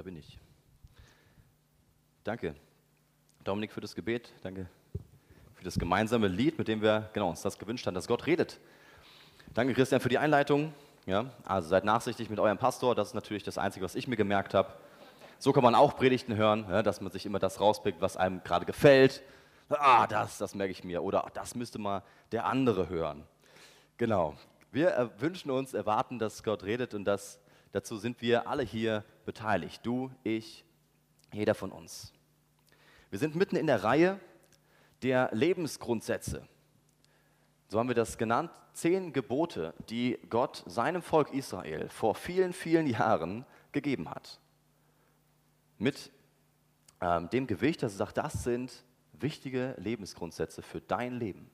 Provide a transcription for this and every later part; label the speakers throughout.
Speaker 1: Da bin ich. Danke, Dominik, für das Gebet. Danke für das gemeinsame Lied, mit dem wir genau, uns das gewünscht haben, dass Gott redet. Danke, Christian, für die Einleitung. Ja, also seid nachsichtig mit eurem Pastor. Das ist natürlich das Einzige, was ich mir gemerkt habe. So kann man auch Predigten hören, ja, dass man sich immer das rauspickt, was einem gerade gefällt. Ah, das, das merke ich mir. Oder das müsste mal der andere hören. Genau. Wir wünschen uns, erwarten, dass Gott redet und das, dazu sind wir alle hier beteiligt. Du, ich, jeder von uns. Wir sind mitten in der Reihe der Lebensgrundsätze. So haben wir das genannt. Zehn Gebote, die Gott seinem Volk Israel vor vielen, vielen Jahren gegeben hat. Mit ähm, dem Gewicht, dass er sagt, das sind wichtige Lebensgrundsätze für dein Leben.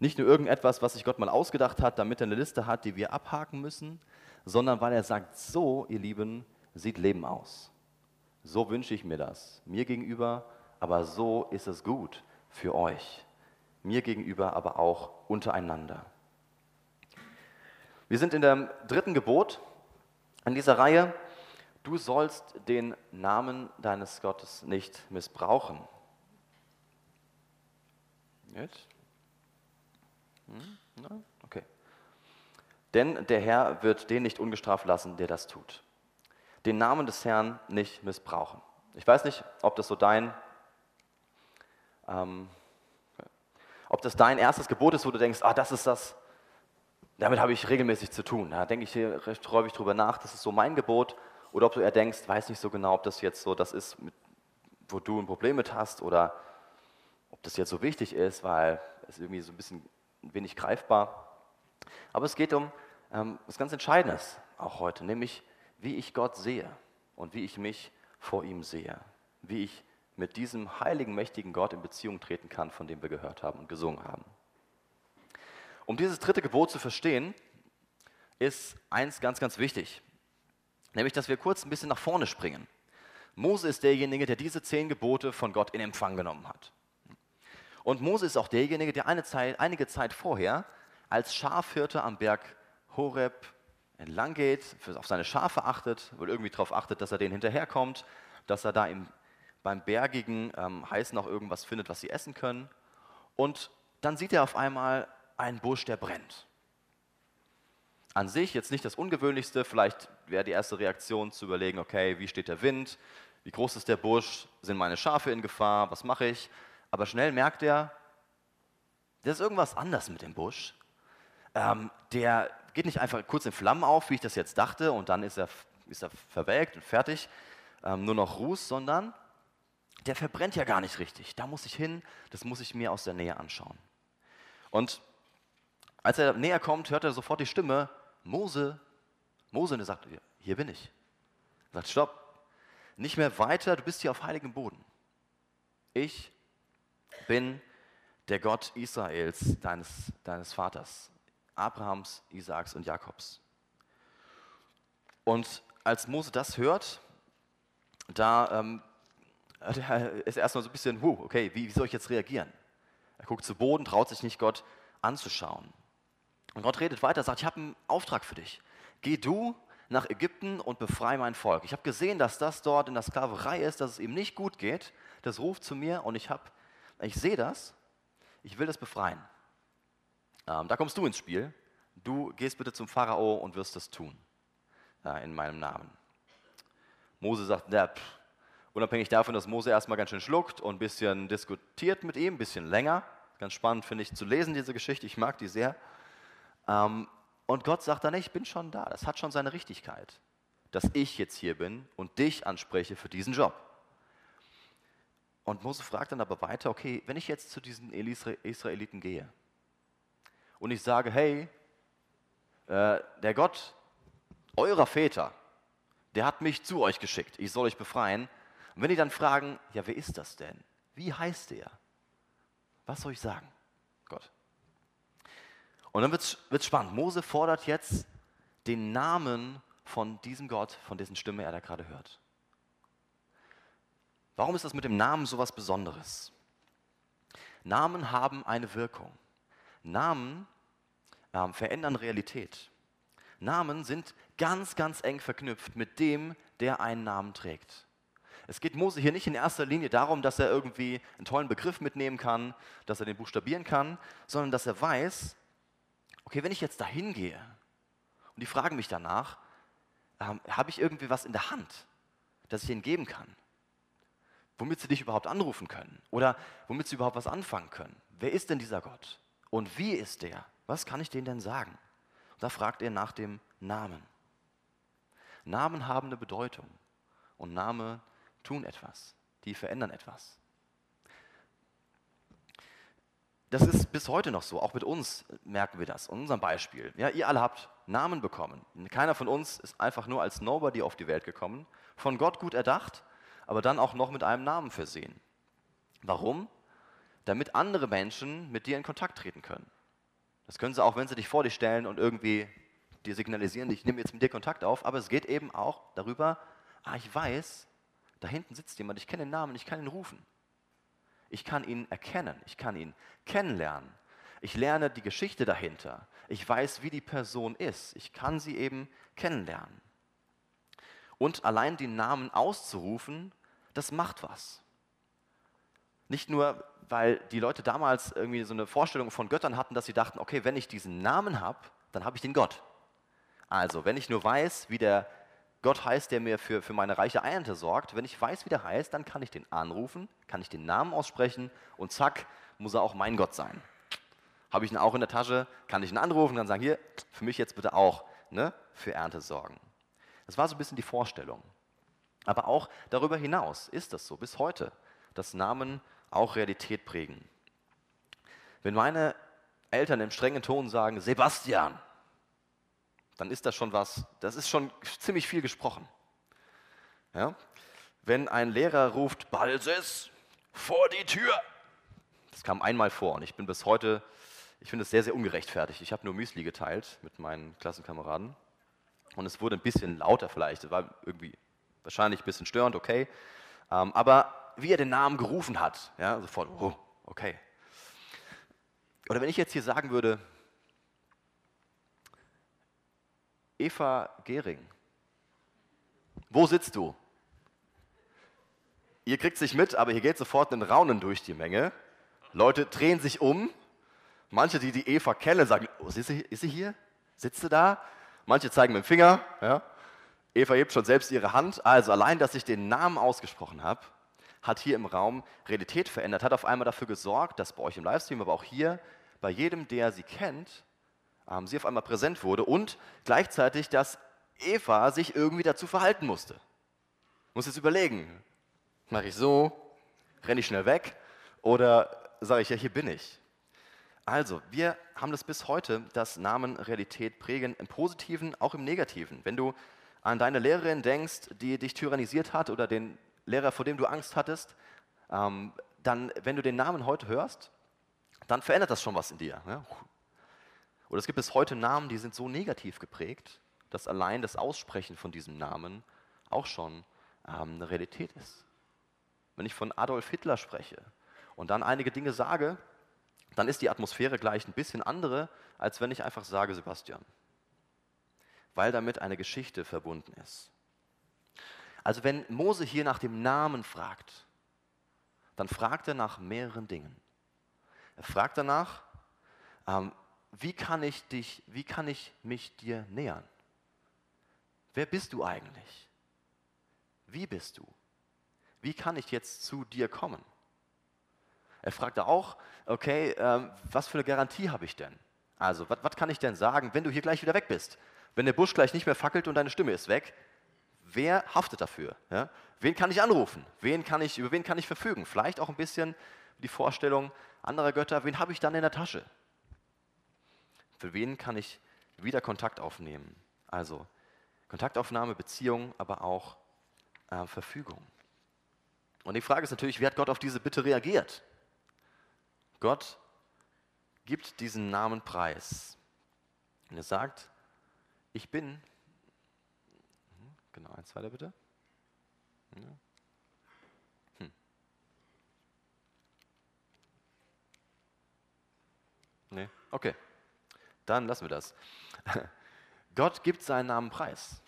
Speaker 1: Nicht nur irgendetwas, was sich Gott mal ausgedacht hat, damit er eine Liste hat, die wir abhaken müssen, sondern weil er sagt, so, ihr Lieben, sieht Leben aus. So wünsche ich mir das, mir gegenüber, aber so ist es gut für euch, mir gegenüber, aber auch untereinander. Wir sind in dem dritten Gebot in dieser Reihe. Du sollst den Namen deines Gottes nicht missbrauchen. Jetzt? Hm? Okay. Denn der Herr wird den nicht ungestraft lassen, der das tut. Den Namen des Herrn nicht missbrauchen. Ich weiß nicht, ob das so dein, ähm, ob das dein erstes Gebot ist, wo du denkst, ah, das ist das, damit habe ich regelmäßig zu tun. Da denke ich hier recht häufig drüber nach, das ist so mein Gebot. Oder ob du eher denkst, weiß nicht so genau, ob das jetzt so das ist, mit, wo du ein Problem mit hast oder ob das jetzt so wichtig ist, weil es irgendwie so ein bisschen wenig greifbar. Aber es geht um was ganz Entscheidendes auch heute, nämlich wie ich Gott sehe und wie ich mich vor ihm sehe, wie ich mit diesem heiligen, mächtigen Gott in Beziehung treten kann, von dem wir gehört haben und gesungen haben. Um dieses dritte Gebot zu verstehen, ist eins ganz, ganz wichtig, nämlich dass wir kurz ein bisschen nach vorne springen. Mose ist derjenige, der diese zehn Gebote von Gott in Empfang genommen hat. Und Mose ist auch derjenige, der eine Zeit, einige Zeit vorher als Schafhirte am Berg Horeb entlang geht, auf seine Schafe achtet, wohl irgendwie darauf achtet, dass er denen hinterherkommt, dass er da im, beim bergigen ähm, Heißen auch irgendwas findet, was sie essen können. Und dann sieht er auf einmal einen Busch, der brennt. An sich jetzt nicht das Ungewöhnlichste, vielleicht wäre die erste Reaktion zu überlegen, okay, wie steht der Wind, wie groß ist der Busch, sind meine Schafe in Gefahr, was mache ich? Aber schnell merkt er, da ist irgendwas anders mit dem Busch. Ähm, der geht nicht einfach kurz in Flammen auf, wie ich das jetzt dachte, und dann ist er, ist er verwelkt und fertig, ähm, nur noch Ruß, sondern der verbrennt ja gar nicht richtig. Da muss ich hin, das muss ich mir aus der Nähe anschauen. Und als er näher kommt, hört er sofort die Stimme, Mose, Mose, und er sagt, hier bin ich. Er sagt, stopp, nicht mehr weiter, du bist hier auf heiligem Boden. Ich bin der Gott Israels, deines, deines Vaters, Abrahams, Isaaks und Jakobs. Und als Mose das hört, da ähm, ist er erstmal so ein bisschen, huh, okay, wie, wie soll ich jetzt reagieren? Er guckt zu Boden, traut sich nicht, Gott anzuschauen. Und Gott redet weiter, sagt, ich habe einen Auftrag für dich. Geh du nach Ägypten und befreie mein Volk. Ich habe gesehen, dass das dort in der Sklaverei ist, dass es ihm nicht gut geht. Das ruft zu mir und ich ich sehe das, ich will das befreien. Ähm, da kommst du ins Spiel. Du gehst bitte zum Pharao und wirst das tun. Ja, in meinem Namen. Mose sagt, ja, pff, unabhängig davon, dass Mose erstmal ganz schön schluckt und ein bisschen diskutiert mit ihm, ein bisschen länger. Ganz spannend finde ich zu lesen, diese Geschichte. Ich mag die sehr. Ähm, und Gott sagt dann, ich bin schon da. Das hat schon seine Richtigkeit, dass ich jetzt hier bin und dich anspreche für diesen Job. Und Mose fragt dann aber weiter, okay, wenn ich jetzt zu diesen Israeliten gehe und ich sage, hey, äh, der Gott eurer Väter, der hat mich zu euch geschickt, ich soll euch befreien. Und wenn die dann fragen, ja, wer ist das denn? Wie heißt der? Was soll ich sagen? Gott. Und dann wird es spannend. Mose fordert jetzt den Namen von diesem Gott, von dessen Stimme er da gerade hört. Warum ist das mit dem Namen so was Besonderes? Namen haben eine Wirkung. Namen äh, verändern Realität. Namen sind ganz, ganz eng verknüpft mit dem, der einen Namen trägt. Es geht Mose hier nicht in erster Linie darum, dass er irgendwie einen tollen Begriff mitnehmen kann, dass er den buchstabieren kann, sondern dass er weiß, okay, wenn ich jetzt dahin gehe und die fragen mich danach, ähm, habe ich irgendwie was in der Hand, das ich ihnen geben kann? Womit sie dich überhaupt anrufen können oder womit sie überhaupt was anfangen können? Wer ist denn dieser Gott? Und wie ist der? Was kann ich denen denn sagen? Und da fragt er nach dem Namen. Namen haben eine Bedeutung und Name tun etwas, die verändern etwas. Das ist bis heute noch so, auch mit uns merken wir das, in unserem Beispiel. Ja, ihr alle habt Namen bekommen. Keiner von uns ist einfach nur als Nobody auf die Welt gekommen, von Gott gut erdacht, aber dann auch noch mit einem Namen versehen. Warum? Damit andere Menschen mit dir in Kontakt treten können. Das können sie auch, wenn sie dich vor dich stellen und irgendwie dir signalisieren, ich nehme jetzt mit dir Kontakt auf, aber es geht eben auch darüber, ah, ich weiß, da hinten sitzt jemand, ich kenne den Namen, ich kann ihn rufen. Ich kann ihn erkennen, ich kann ihn kennenlernen. Ich lerne die Geschichte dahinter. Ich weiß, wie die Person ist. Ich kann sie eben kennenlernen. Und allein den Namen auszurufen, das macht was. Nicht nur, weil die Leute damals irgendwie so eine Vorstellung von Göttern hatten, dass sie dachten, okay, wenn ich diesen Namen habe, dann habe ich den Gott. Also, wenn ich nur weiß, wie der Gott heißt, der mir für, für meine reiche Ernte sorgt. Wenn ich weiß, wie der heißt, dann kann ich den anrufen, kann ich den Namen aussprechen und zack, muss er auch mein Gott sein. Habe ich ihn auch in der Tasche, kann ich ihn anrufen, dann sagen, hier, für mich jetzt bitte auch ne, für Ernte sorgen. Das war so ein bisschen die Vorstellung. Aber auch darüber hinaus ist das so, bis heute, dass Namen auch Realität prägen. Wenn meine Eltern im strengen Ton sagen, Sebastian, dann ist das schon was, das ist schon ziemlich viel gesprochen. Ja? Wenn ein Lehrer ruft, Balses, vor die Tür, das kam einmal vor und ich bin bis heute, ich finde es sehr, sehr ungerechtfertigt. Ich habe nur Müsli geteilt mit meinen Klassenkameraden und es wurde ein bisschen lauter vielleicht, es war irgendwie wahrscheinlich ein bisschen störend, okay. Ähm, aber wie er den Namen gerufen hat, ja, sofort, oh, okay. Oder wenn ich jetzt hier sagen würde, Eva Gehring. Wo sitzt du? Ihr kriegt es nicht mit, aber hier geht sofort ein Raunen durch die Menge. Leute drehen sich um. Manche, die die Eva kennen, sagen, oh, ist, sie, ist sie hier? Sitzt sie da? Manche zeigen mit dem Finger. Ja. Eva hebt schon selbst ihre Hand. Also allein, dass ich den Namen ausgesprochen habe, hat hier im Raum Realität verändert, hat auf einmal dafür gesorgt, dass bei euch im Livestream, aber auch hier, bei jedem, der sie kennt, ähm, sie auf einmal präsent wurde und gleichzeitig, dass Eva sich irgendwie dazu verhalten musste. Muss jetzt überlegen, mache ich so, renne ich schnell weg oder sage ich, ja, hier bin ich. Also, wir haben das bis heute, dass Namen Realität prägen, im Positiven, auch im Negativen. Wenn du an deine Lehrerin denkst, die dich tyrannisiert hat oder den Lehrer, vor dem du Angst hattest, ähm, dann, wenn du den Namen heute hörst, dann verändert das schon was in dir. Ne? Oder es gibt bis heute Namen, die sind so negativ geprägt, dass allein das Aussprechen von diesem Namen auch schon ähm, eine Realität ist. Wenn ich von Adolf Hitler spreche und dann einige Dinge sage, dann ist die Atmosphäre gleich ein bisschen andere, als wenn ich einfach sage Sebastian. Weil damit eine Geschichte verbunden ist. Also wenn Mose hier nach dem Namen fragt, dann fragt er nach mehreren Dingen. Er fragt danach, ähm, wie kann ich dich, wie kann ich mich dir nähern? Wer bist du eigentlich? Wie bist du? Wie kann ich jetzt zu dir kommen? Er fragte auch, okay, äh, was für eine Garantie habe ich denn? Also, was kann ich denn sagen, wenn du hier gleich wieder weg bist? Wenn der Busch gleich nicht mehr fackelt und deine Stimme ist weg, wer haftet dafür? Ja? Wen kann ich anrufen? Wen kann ich, über wen kann ich verfügen? Vielleicht auch ein bisschen die Vorstellung anderer Götter, wen habe ich dann in der Tasche? Für wen kann ich wieder Kontakt aufnehmen? Also Kontaktaufnahme, Beziehung, aber auch äh, Verfügung. Und die Frage ist natürlich, wie hat Gott auf diese Bitte reagiert? Gott gibt diesen Namen preis. Und er sagt, ich bin, genau, eins weiter bitte. Hm. Nee, okay. Dann lassen wir das. Gott gibt seinen Namen preis.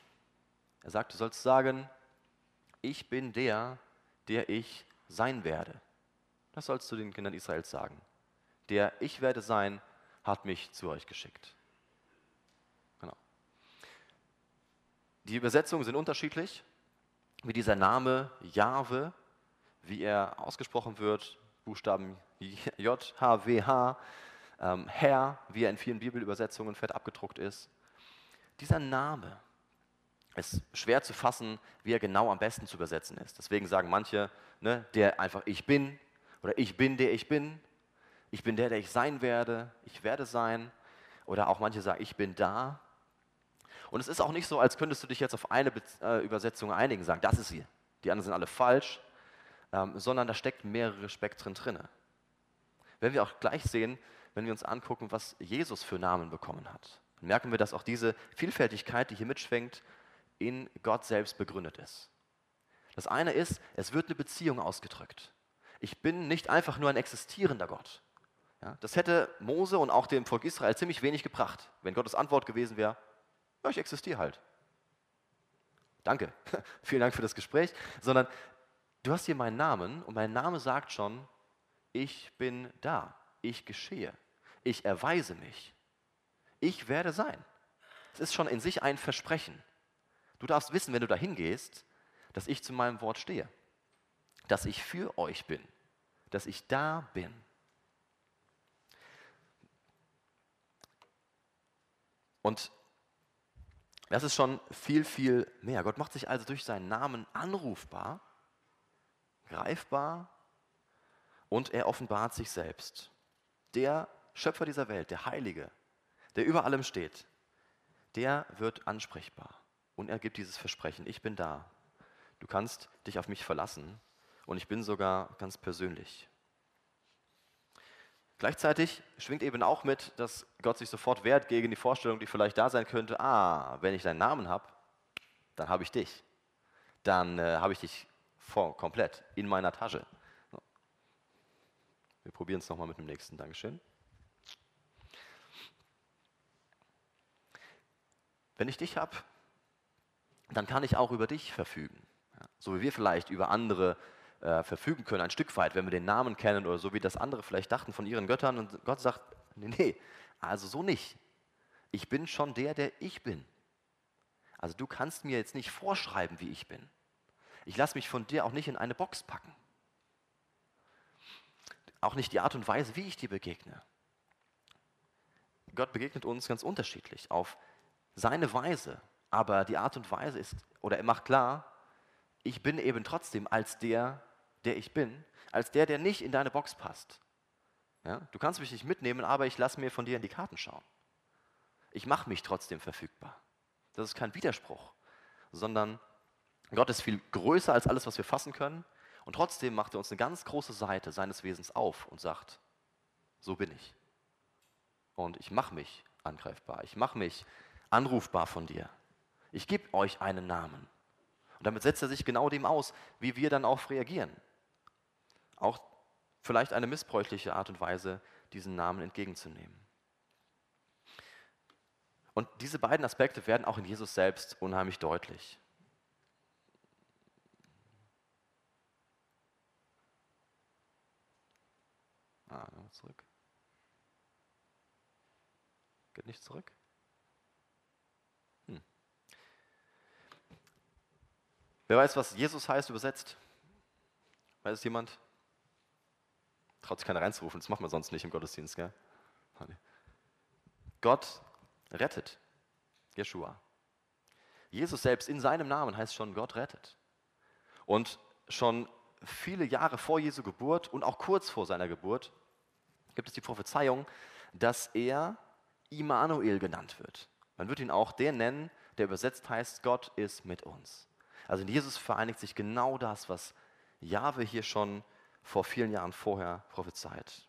Speaker 1: Er sagt, du sollst sagen, ich bin der, der ich sein werde. Das sollst du den Kindern Israels sagen. Der Ich werde sein, hat mich zu euch geschickt. Die Übersetzungen sind unterschiedlich, wie dieser Name Jahwe, wie er ausgesprochen wird, Buchstaben J, H, W, H, ähm, Herr, wie er in vielen Bibelübersetzungen fett abgedruckt ist. Dieser Name ist schwer zu fassen, wie er genau am besten zu übersetzen ist. Deswegen sagen manche, ne, der einfach ich bin oder ich bin der ich bin, ich bin der, der ich sein werde, ich werde sein. Oder auch manche sagen, ich bin da. Und es ist auch nicht so, als könntest du dich jetzt auf eine Be äh, Übersetzung einigen, sagen, das ist sie. Die anderen sind alle falsch, ähm, sondern da steckt mehrere Spektren drin. Wenn wir auch gleich sehen, wenn wir uns angucken, was Jesus für Namen bekommen hat, merken wir, dass auch diese Vielfältigkeit, die hier mitschwenkt, in Gott selbst begründet ist. Das eine ist, es wird eine Beziehung ausgedrückt. Ich bin nicht einfach nur ein existierender Gott. Ja, das hätte Mose und auch dem Volk Israel ziemlich wenig gebracht, wenn Gottes Antwort gewesen wäre, ja, ich existiere halt. Danke, vielen Dank für das Gespräch, sondern du hast hier meinen Namen und mein Name sagt schon, ich bin da, ich geschehe, ich erweise mich, ich werde sein. Es ist schon in sich ein Versprechen. Du darfst wissen, wenn du dahin gehst, dass ich zu meinem Wort stehe, dass ich für euch bin, dass ich da bin. Und das ist schon viel, viel mehr. Gott macht sich also durch seinen Namen anrufbar, greifbar und er offenbart sich selbst. Der Schöpfer dieser Welt, der Heilige, der über allem steht, der wird ansprechbar und er gibt dieses Versprechen, ich bin da. Du kannst dich auf mich verlassen und ich bin sogar ganz persönlich. Gleichzeitig schwingt eben auch mit, dass Gott sich sofort wehrt gegen die Vorstellung, die vielleicht da sein könnte, ah, wenn ich deinen Namen habe, dann habe ich dich. Dann äh, habe ich dich vor, komplett in meiner Tasche. Wir probieren es nochmal mit dem nächsten. Dankeschön. Wenn ich dich habe, dann kann ich auch über dich verfügen. So wie wir vielleicht über andere äh, verfügen können, ein Stück weit, wenn wir den Namen kennen oder so wie das andere vielleicht dachten von ihren Göttern. Und Gott sagt, nee, nee, also so nicht. Ich bin schon der, der ich bin. Also du kannst mir jetzt nicht vorschreiben, wie ich bin. Ich lasse mich von dir auch nicht in eine Box packen. Auch nicht die Art und Weise, wie ich dir begegne. Gott begegnet uns ganz unterschiedlich, auf seine Weise. Aber die Art und Weise ist, oder er macht klar, ich bin eben trotzdem als der, der ich bin, als der, der nicht in deine Box passt. Ja? Du kannst mich nicht mitnehmen, aber ich lasse mir von dir in die Karten schauen. Ich mache mich trotzdem verfügbar. Das ist kein Widerspruch, sondern Gott ist viel größer als alles, was wir fassen können. Und trotzdem macht er uns eine ganz große Seite seines Wesens auf und sagt, so bin ich. Und ich mache mich angreifbar. Ich mache mich anrufbar von dir. Ich gebe euch einen Namen. Und damit setzt er sich genau dem aus, wie wir dann auch reagieren. Auch vielleicht eine missbräuchliche Art und Weise, diesen Namen entgegenzunehmen. Und diese beiden Aspekte werden auch in Jesus selbst unheimlich deutlich. Ah, zurück. Geht nicht zurück? Wer weiß, was Jesus heißt übersetzt? Weiß es jemand? Traut sich keiner reinzurufen, das machen wir sonst nicht im Gottesdienst, gell? Gott rettet. Jeshua. Jesus selbst in seinem Namen heißt schon Gott rettet. Und schon viele Jahre vor Jesu Geburt und auch kurz vor seiner Geburt gibt es die Prophezeiung, dass er Immanuel genannt wird. Man wird ihn auch der nennen, der übersetzt heißt, Gott ist mit uns. Also in Jesus vereinigt sich genau das, was Jahwe hier schon vor vielen Jahren vorher prophezeit.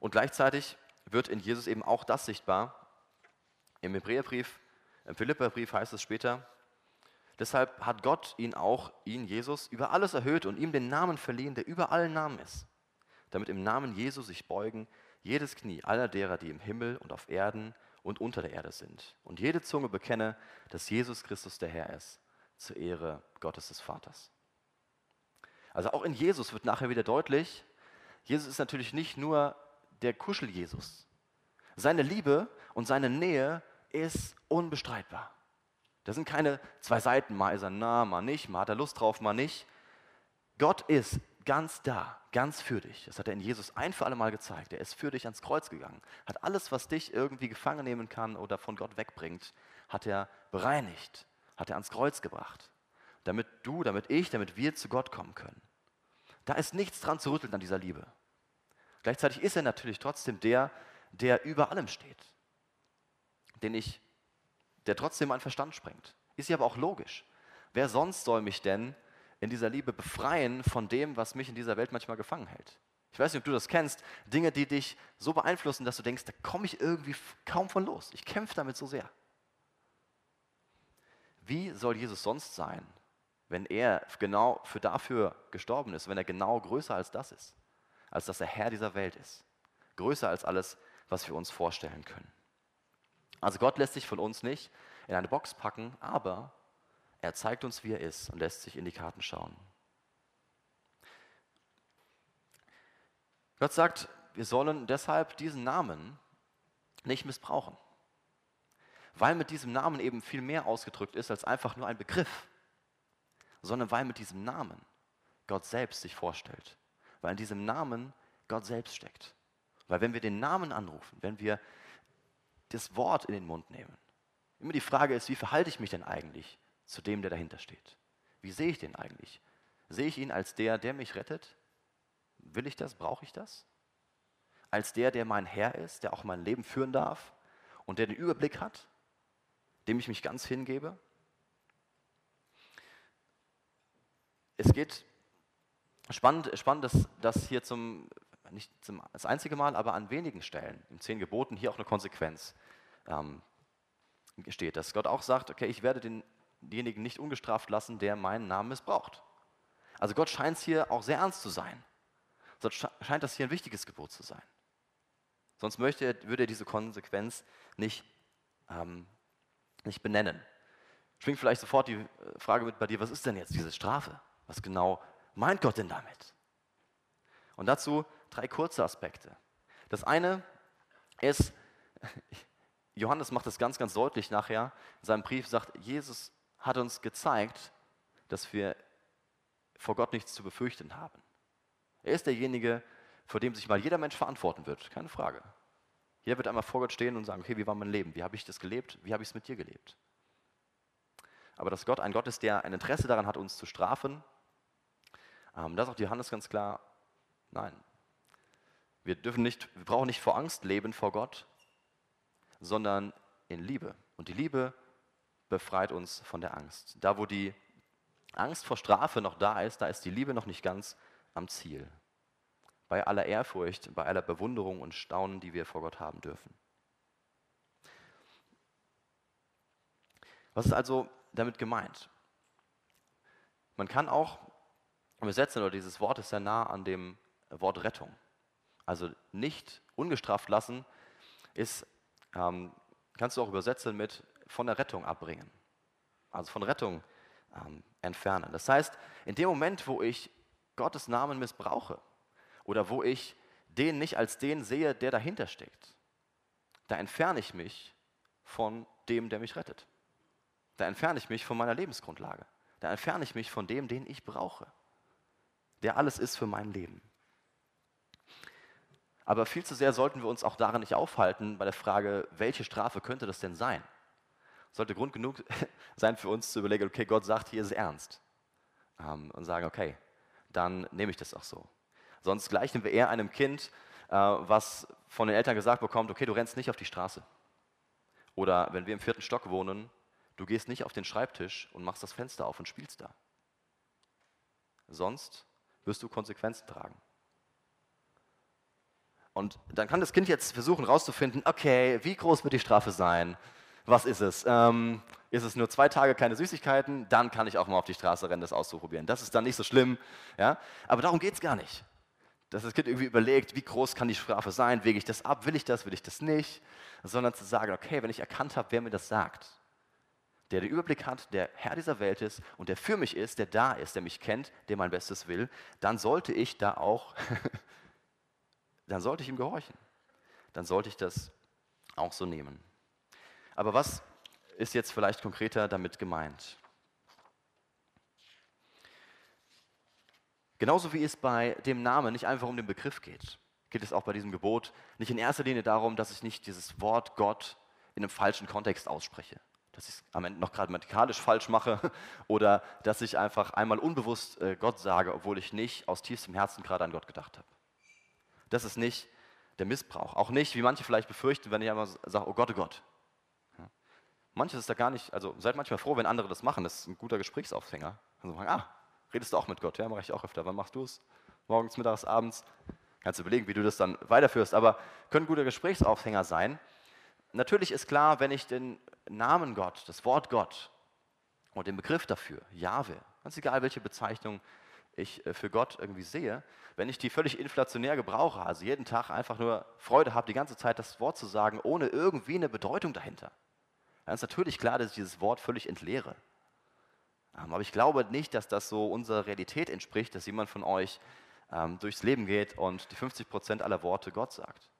Speaker 1: Und gleichzeitig wird in Jesus eben auch das sichtbar. Im Hebräerbrief, im Philipperbrief heißt es später, deshalb hat Gott ihn auch, ihn Jesus, über alles erhöht und ihm den Namen verliehen, der über allen Namen ist, damit im Namen Jesu sich beugen jedes Knie aller derer, die im Himmel und auf Erden und unter der Erde sind. Und jede Zunge bekenne, dass Jesus Christus der Herr ist, zur Ehre Gottes des Vaters. Also auch in Jesus wird nachher wieder deutlich, Jesus ist natürlich nicht nur der Kuschel-Jesus. Seine Liebe und seine Nähe ist unbestreitbar. Da sind keine zwei Seiten, mal ist er nah, mal nicht, mal hat er Lust drauf, mal nicht. Gott ist ganz da, ganz für dich. Das hat er in Jesus ein für alle Mal gezeigt. Er ist für dich ans Kreuz gegangen, hat alles, was dich irgendwie gefangen nehmen kann oder von Gott wegbringt, hat er bereinigt, hat er ans Kreuz gebracht, damit du, damit ich, damit wir zu Gott kommen können. Da ist nichts dran zu rütteln an dieser Liebe. Gleichzeitig ist er natürlich trotzdem der, der über allem steht, den ich, der trotzdem mein Verstand sprengt. Ist ja aber auch logisch. Wer sonst soll mich denn in dieser Liebe befreien von dem, was mich in dieser Welt manchmal gefangen hält. Ich weiß nicht, ob du das kennst, Dinge, die dich so beeinflussen, dass du denkst, da komme ich irgendwie kaum von los. Ich kämpfe damit so sehr. Wie soll Jesus sonst sein, wenn er genau für dafür gestorben ist, wenn er genau größer als das ist, als dass er Herr dieser Welt ist, größer als alles, was wir uns vorstellen können. Also Gott lässt sich von uns nicht in eine Box packen, aber er zeigt uns, wie er ist und lässt sich in die Karten schauen. Gott sagt, wir sollen deshalb diesen Namen nicht missbrauchen, weil mit diesem Namen eben viel mehr ausgedrückt ist als einfach nur ein Begriff, sondern weil mit diesem Namen Gott selbst sich vorstellt, weil in diesem Namen Gott selbst steckt. Weil wenn wir den Namen anrufen, wenn wir das Wort in den Mund nehmen, immer die Frage ist, wie verhalte ich mich denn eigentlich zu dem, der dahinter steht. Wie sehe ich den eigentlich? Sehe ich ihn als der, der mich rettet? Will ich das? Brauche ich das? Als der, der mein Herr ist, der auch mein Leben führen darf und der den Überblick hat, dem ich mich ganz hingebe? Es geht spannend, spannend dass das hier zum, nicht zum, das einzige Mal, aber an wenigen Stellen, im Zehn Geboten, hier auch eine Konsequenz ähm, steht, dass Gott auch sagt, okay, ich werde den denjenigen nicht ungestraft lassen, der meinen Namen missbraucht. Also Gott scheint es hier auch sehr ernst zu sein. Sonst scheint das hier ein wichtiges Gebot zu sein. Sonst möchte er, würde er diese Konsequenz nicht, ähm, nicht benennen. Schwingt vielleicht sofort die äh, Frage mit bei dir, was ist denn jetzt diese Strafe? Was genau meint Gott denn damit? Und dazu drei kurze Aspekte. Das eine ist, Johannes macht das ganz, ganz deutlich nachher in seinem Brief, sagt, Jesus hat uns gezeigt, dass wir vor Gott nichts zu befürchten haben. Er ist derjenige, vor dem sich mal jeder Mensch verantworten wird, keine Frage. Jeder wird einmal vor Gott stehen und sagen, okay, wie war mein Leben? Wie habe ich das gelebt? Wie habe ich es mit dir gelebt? Aber dass Gott ein Gott ist, der ein Interesse daran hat, uns zu strafen, ähm, da sagt Johannes ganz klar, nein. Wir, dürfen nicht, wir brauchen nicht vor Angst leben vor Gott, sondern in Liebe. Und die Liebe befreit uns von der Angst. Da, wo die Angst vor Strafe noch da ist, da ist die Liebe noch nicht ganz am Ziel. Bei aller Ehrfurcht, bei aller Bewunderung und Staunen, die wir vor Gott haben dürfen. Was ist also damit gemeint? Man kann auch übersetzen, oder dieses Wort ist sehr nah an dem Wort Rettung. Also nicht ungestraft lassen ist, ähm, kannst du auch übersetzen mit von der Rettung abbringen. Also von Rettung ähm, entfernen. Das heißt, in dem Moment, wo ich Gottes Namen missbrauche oder wo ich den nicht als den sehe, der dahinter steckt, da entferne ich mich von dem, der mich rettet. Da entferne ich mich von meiner Lebensgrundlage. Da entferne ich mich von dem, den ich brauche, der alles ist für mein Leben. Aber viel zu sehr sollten wir uns auch daran nicht aufhalten, bei der Frage, welche Strafe könnte das denn sein? sollte Grund genug sein für uns zu überlegen, okay, Gott sagt, hier ist es ernst. Ähm, und sagen, okay, dann nehme ich das auch so. Sonst gleichen wir eher einem Kind, äh, was von den Eltern gesagt bekommt, okay, du rennst nicht auf die Straße. Oder wenn wir im vierten Stock wohnen, du gehst nicht auf den Schreibtisch und machst das Fenster auf und spielst da. Sonst wirst du Konsequenzen tragen. Und dann kann das Kind jetzt versuchen herauszufinden, okay, wie groß wird die Strafe sein? was ist es? Ähm, ist es nur zwei Tage keine Süßigkeiten, dann kann ich auch mal auf die Straße rennen, das auszuprobieren. Das ist dann nicht so schlimm. Ja? Aber darum geht es gar nicht. dass das Kind irgendwie überlegt, wie groß kann die Strafe sein, wege ich das ab, will ich das, will ich das nicht, sondern zu sagen, okay, wenn ich erkannt habe, wer mir das sagt, der den Überblick hat, der Herr dieser Welt ist und der für mich ist, der da ist, der mich kennt, der mein Bestes will, dann sollte ich da auch, dann sollte ich ihm gehorchen. Dann sollte ich das auch so nehmen. Aber was ist jetzt vielleicht konkreter damit gemeint? Genauso wie es bei dem Namen nicht einfach um den Begriff geht, geht es auch bei diesem Gebot nicht in erster Linie darum, dass ich nicht dieses Wort Gott in einem falschen Kontext ausspreche dass ich es am Ende noch grammatikalisch falsch mache oder dass ich einfach einmal unbewusst äh, Gott sage, obwohl ich nicht aus tiefstem Herzen gerade an Gott gedacht habe. Das ist nicht der Missbrauch. Auch nicht, wie manche vielleicht befürchten, wenn ich einmal sage, oh Gott, oh Gott. Manches ist da gar nicht, also seid manchmal froh, wenn andere das machen. Das ist ein guter Gesprächsaufhänger. Also sagen, ah, redest du auch mit Gott? Ja, mache ich auch öfter. Wann machst du es? Morgens, mittags, abends? Kannst du überlegen, wie du das dann weiterführst. Aber können guter Gesprächsaufhänger sein. Natürlich ist klar, wenn ich den Namen Gott, das Wort Gott und den Begriff dafür, Jahwe, ganz egal welche Bezeichnung ich äh, für Gott irgendwie sehe, wenn ich die völlig inflationär gebrauche, also jeden Tag einfach nur Freude habe, die ganze Zeit das Wort zu sagen, ohne irgendwie eine Bedeutung dahinter, dann ist natürlich klar, dass ich dieses Wort völlig entleere. Ähm, aber ich glaube nicht, dass das so unserer Realität entspricht, dass jemand von euch ähm, durchs Leben geht und die 50 Prozent aller Worte Gott sagt,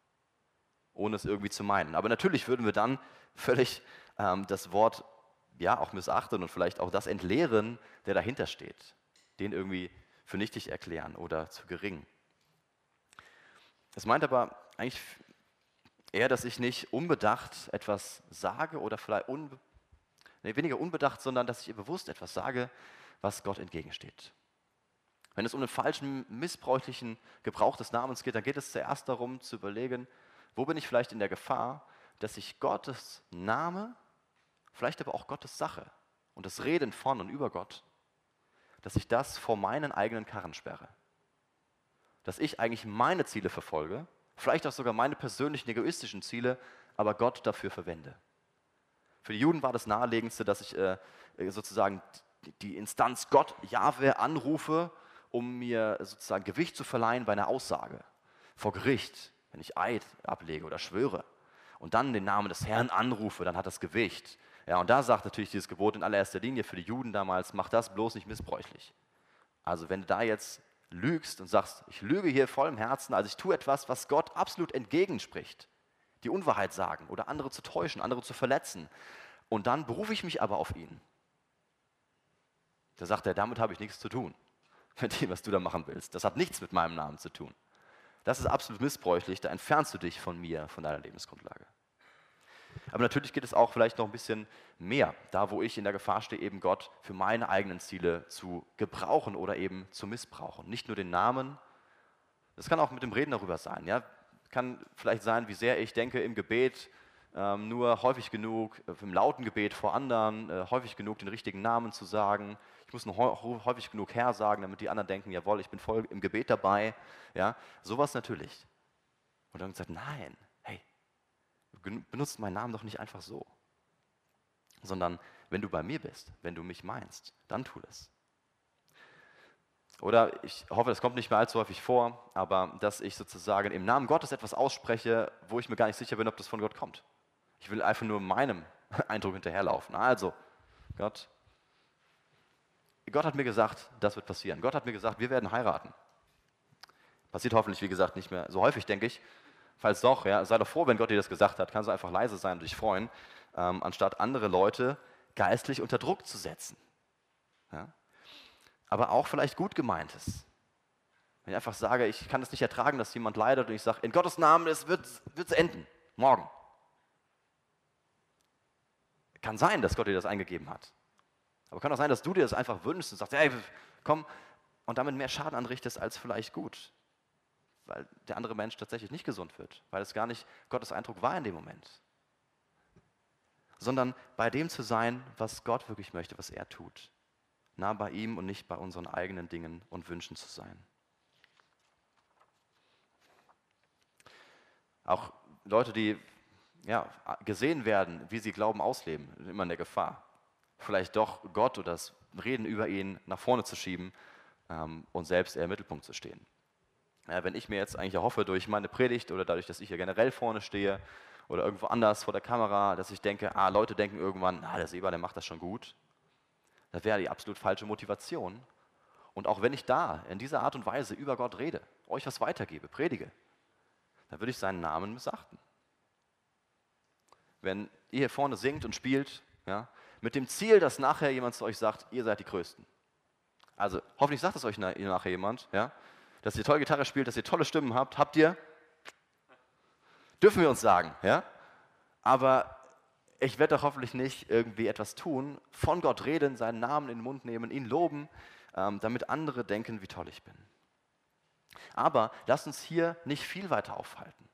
Speaker 1: ohne es irgendwie zu meinen. Aber natürlich würden wir dann völlig ähm, das Wort ja auch missachten und vielleicht auch das entleeren, der dahinter steht, den irgendwie für nichtig erklären oder zu gering. Es meint aber eigentlich eher, dass ich nicht unbedacht etwas sage oder vielleicht unbe nee, weniger unbedacht, sondern dass ich ihr bewusst etwas sage, was Gott entgegensteht. Wenn es um den falschen, missbräuchlichen Gebrauch des Namens geht, dann geht es zuerst darum zu überlegen, wo bin ich vielleicht in der Gefahr, dass ich Gottes Name vielleicht aber auch Gottes Sache und das Reden von und über Gott, dass ich das vor meinen eigenen Karren sperre. Dass ich eigentlich meine Ziele verfolge, vielleicht auch sogar meine persönlichen egoistischen Ziele, aber Gott dafür verwende. Für die Juden war das naheliegendste, dass ich äh, sozusagen die Instanz Gott, Jahwe, anrufe, um mir sozusagen Gewicht zu verleihen bei einer Aussage vor Gericht, wenn ich Eid ablege oder schwöre und dann den Namen des Herrn anrufe, dann hat das Gewicht. Ja, und da sagt natürlich dieses Gebot in allererster Linie für die Juden damals, mach das bloß nicht missbräuchlich. Also wenn du da jetzt lügst und sagst, ich lüge hier vollem Herzen, also ich tue etwas, was Gott absolut entgegenspricht, die Unwahrheit sagen oder andere zu täuschen, andere zu verletzen, und dann berufe ich mich aber auf ihn. Da sagt er, damit habe ich nichts zu tun, mit dem, was du da machen willst. Das hat nichts mit meinem Namen zu tun. Das ist absolut missbräuchlich, da entfernst du dich von mir, von deiner Lebensgrundlage. Aber natürlich geht es auch vielleicht noch ein bisschen mehr, da wo ich in der Gefahr stehe, eben Gott für meine eigenen Ziele zu gebrauchen oder eben zu missbrauchen. Nicht nur den Namen, das kann auch mit dem Reden darüber sein. Ja? Kann vielleicht sein, wie sehr ich denke im Gebet, ähm, nur häufig genug äh, im lauten Gebet vor anderen, äh, häufig genug den richtigen Namen zu sagen. Ich muss nur häufig genug Herr sagen, damit die anderen denken, jawohl, ich bin voll im Gebet dabei. Ja, sowas natürlich. Und dann gesagt, nein, benutzt meinen Namen doch nicht einfach so, sondern wenn du bei mir bist, wenn du mich meinst, dann tu das. Oder ich hoffe, das kommt nicht mehr allzu häufig vor, aber dass ich sozusagen im Namen Gottes etwas ausspreche, wo ich mir gar nicht sicher bin, ob das von Gott kommt. Ich will einfach nur meinem Eindruck hinterherlaufen. Also, Gott, Gott hat mir gesagt, das wird passieren. Gott hat mir gesagt, wir werden heiraten. Passiert hoffentlich, wie gesagt, nicht mehr so häufig, denke ich. Falls doch, ja, sei doch froh, wenn Gott dir das gesagt hat, kannst du einfach leise sein und dich freuen, ähm, anstatt andere Leute geistlich unter Druck zu setzen. Ja? Aber auch vielleicht gut gemeintes. Wenn ich einfach sage, ich kann es nicht ertragen, dass jemand leidet und ich sage, in Gottes Namen, es wird es enden, morgen. Kann sein, dass Gott dir das eingegeben hat. Aber kann auch sein, dass du dir das einfach wünschst und sagst, hey, komm, und damit mehr Schaden anrichtest als vielleicht gut weil der andere Mensch tatsächlich nicht gesund wird, weil es gar nicht Gottes Eindruck war in dem Moment. Sondern bei dem zu sein, was Gott wirklich möchte, was er tut. Nah bei ihm und nicht bei unseren eigenen Dingen und Wünschen zu sein. Auch Leute, die ja, gesehen werden, wie sie Glauben ausleben, immer in der Gefahr. Vielleicht doch Gott oder das Reden über ihn nach vorne zu schieben ähm, und selbst eher im Mittelpunkt zu stehen. Ja, wenn ich mir jetzt eigentlich erhoffe, durch meine Predigt oder dadurch, dass ich hier generell vorne stehe oder irgendwo anders vor der Kamera, dass ich denke, ah, Leute denken irgendwann, ah, der Seba, der macht das schon gut, das wäre die absolut falsche Motivation. Und auch wenn ich da in dieser Art und Weise über Gott rede, euch was weitergebe, predige, dann würde ich seinen Namen missachten. Wenn ihr hier vorne singt und spielt, ja, mit dem Ziel, dass nachher jemand zu euch sagt, ihr seid die Größten. Also hoffentlich sagt es euch nachher jemand, ja, dass ihr toll Gitarre spielt, dass ihr tolle Stimmen habt. Habt ihr? Dürfen wir uns sagen, ja? Aber ich werde doch hoffentlich nicht irgendwie etwas tun, von Gott reden, seinen Namen in den Mund nehmen, ihn loben, ähm, damit andere denken, wie toll ich bin. Aber lass uns hier nicht viel weiter aufhalten.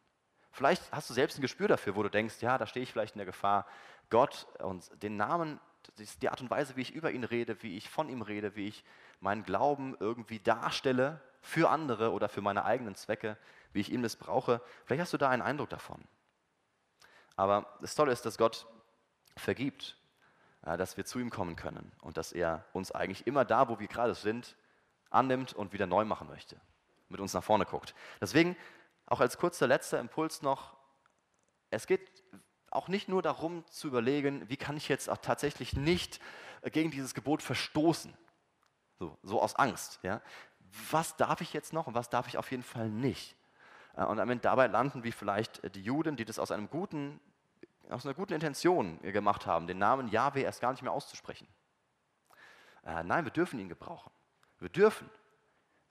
Speaker 1: Vielleicht hast du selbst ein Gespür dafür, wo du denkst, ja, da stehe ich vielleicht in der Gefahr, Gott und den Namen, die Art und Weise, wie ich über ihn rede, wie ich von ihm rede, wie ich meinen Glauben irgendwie darstelle für andere oder für meine eigenen Zwecke, wie ich ihn missbrauche. Vielleicht hast du da einen Eindruck davon. Aber das Tolle ist, dass Gott vergibt, dass wir zu ihm kommen können und dass er uns eigentlich immer da, wo wir gerade sind, annimmt und wieder neu machen möchte, mit uns nach vorne guckt. Deswegen auch als kurzer letzter Impuls noch, es geht auch nicht nur darum zu überlegen, wie kann ich jetzt auch tatsächlich nicht gegen dieses Gebot verstoßen, so, so aus Angst. Ja? Was darf ich jetzt noch und was darf ich auf jeden Fall nicht? Äh, und am Ende dabei landen wie vielleicht die Juden, die das aus, einem guten, aus einer guten Intention gemacht haben, den Namen Yahweh erst gar nicht mehr auszusprechen. Äh, nein, wir dürfen ihn gebrauchen. Wir dürfen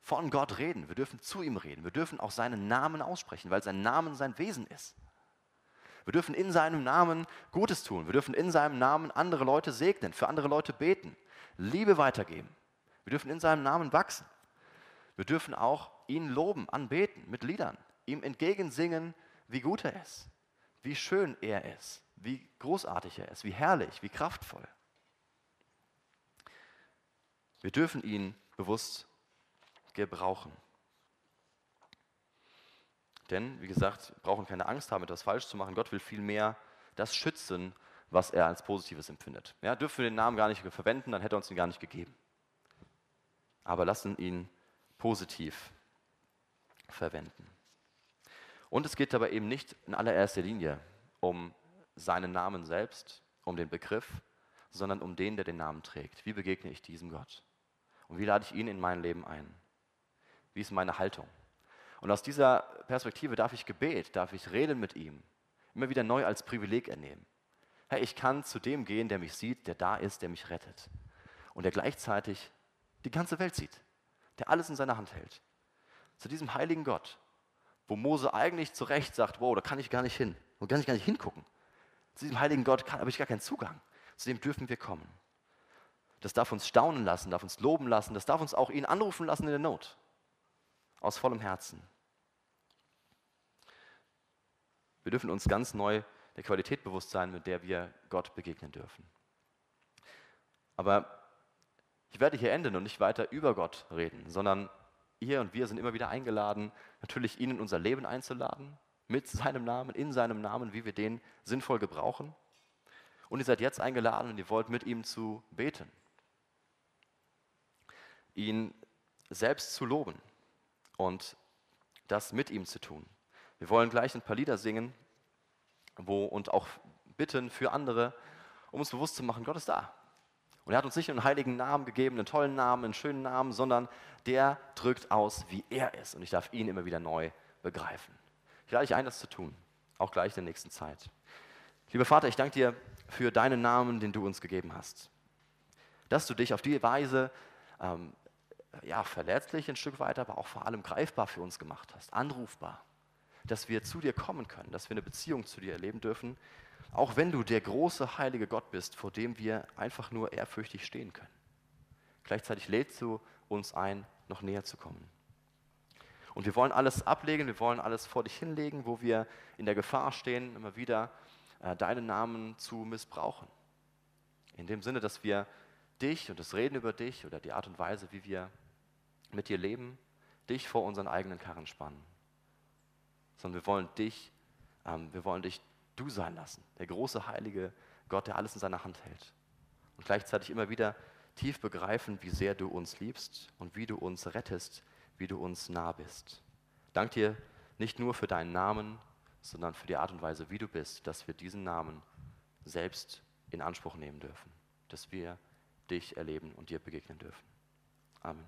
Speaker 1: von Gott reden, wir dürfen zu ihm reden, wir dürfen auch seinen Namen aussprechen, weil sein Name sein Wesen ist. Wir dürfen in seinem Namen Gutes tun, wir dürfen in seinem Namen andere Leute segnen, für andere Leute beten, Liebe weitergeben. Wir dürfen in seinem Namen wachsen. Wir dürfen auch ihn loben, anbeten mit Liedern, ihm entgegensingen, wie gut er ist, wie schön er ist, wie großartig er ist, wie herrlich, wie kraftvoll. Wir dürfen ihn bewusst gebrauchen. Denn, wie gesagt, wir brauchen keine Angst haben, etwas falsch zu machen. Gott will vielmehr das schützen, was er als Positives empfindet. Ja, dürfen wir den Namen gar nicht verwenden, dann hätte er uns ihn gar nicht gegeben aber lassen ihn positiv verwenden. Und es geht dabei eben nicht in allererster Linie um seinen Namen selbst, um den Begriff, sondern um den, der den Namen trägt. Wie begegne ich diesem Gott? Und wie lade ich ihn in mein Leben ein? Wie ist meine Haltung? Und aus dieser Perspektive darf ich Gebet, darf ich reden mit ihm, immer wieder neu als Privileg ernehmen. Hey, ich kann zu dem gehen, der mich sieht, der da ist, der mich rettet. Und der gleichzeitig die ganze Welt sieht, der alles in seiner Hand hält. Zu diesem heiligen Gott, wo Mose eigentlich zu Recht sagt, wow, da kann ich gar nicht hin, da kann ich gar nicht hingucken. Zu diesem heiligen Gott habe ich gar keinen Zugang. Zu dem dürfen wir kommen. Das darf uns staunen lassen, darf uns loben lassen, das darf uns auch ihn anrufen lassen in der Not. Aus vollem Herzen. Wir dürfen uns ganz neu der Qualität bewusst sein, mit der wir Gott begegnen dürfen. Aber ich werde hier enden und nicht weiter über Gott reden, sondern ihr und wir sind immer wieder eingeladen, natürlich ihn in unser Leben einzuladen, mit seinem Namen, in seinem Namen, wie wir den sinnvoll gebrauchen. Und ihr seid jetzt eingeladen und ihr wollt mit ihm zu beten, ihn selbst zu loben und das mit ihm zu tun. Wir wollen gleich ein paar Lieder singen wo, und auch bitten für andere, um uns bewusst zu machen, Gott ist da. Und er hat uns nicht einen heiligen Namen gegeben, einen tollen Namen, einen schönen Namen, sondern der drückt aus, wie er ist. Und ich darf ihn immer wieder neu begreifen. Ich lade dich ein, das zu tun, auch gleich in der nächsten Zeit. Lieber Vater, ich danke dir für deinen Namen, den du uns gegeben hast. Dass du dich auf die Weise ähm, ja, verletzlich ein Stück weit, aber auch vor allem greifbar für uns gemacht hast, anrufbar. Dass wir zu dir kommen können, dass wir eine Beziehung zu dir erleben dürfen, auch wenn du der große, heilige Gott bist, vor dem wir einfach nur ehrfürchtig stehen können. Gleichzeitig lädst du uns ein, noch näher zu kommen. Und wir wollen alles ablegen, wir wollen alles vor dich hinlegen, wo wir in der Gefahr stehen, immer wieder äh, deinen Namen zu missbrauchen. In dem Sinne, dass wir dich und das Reden über dich oder die Art und Weise, wie wir mit dir leben, dich vor unseren eigenen Karren spannen. Sondern wir wollen dich, ähm, wir wollen dich du sein lassen. Der große, heilige Gott, der alles in seiner Hand hält. Und gleichzeitig immer wieder tief begreifen, wie sehr du uns liebst und wie du uns rettest, wie du uns nah bist. danke dir nicht nur für deinen Namen, sondern für die Art und Weise, wie du bist, dass wir diesen Namen selbst in Anspruch nehmen dürfen, dass wir dich erleben und dir begegnen dürfen. Amen.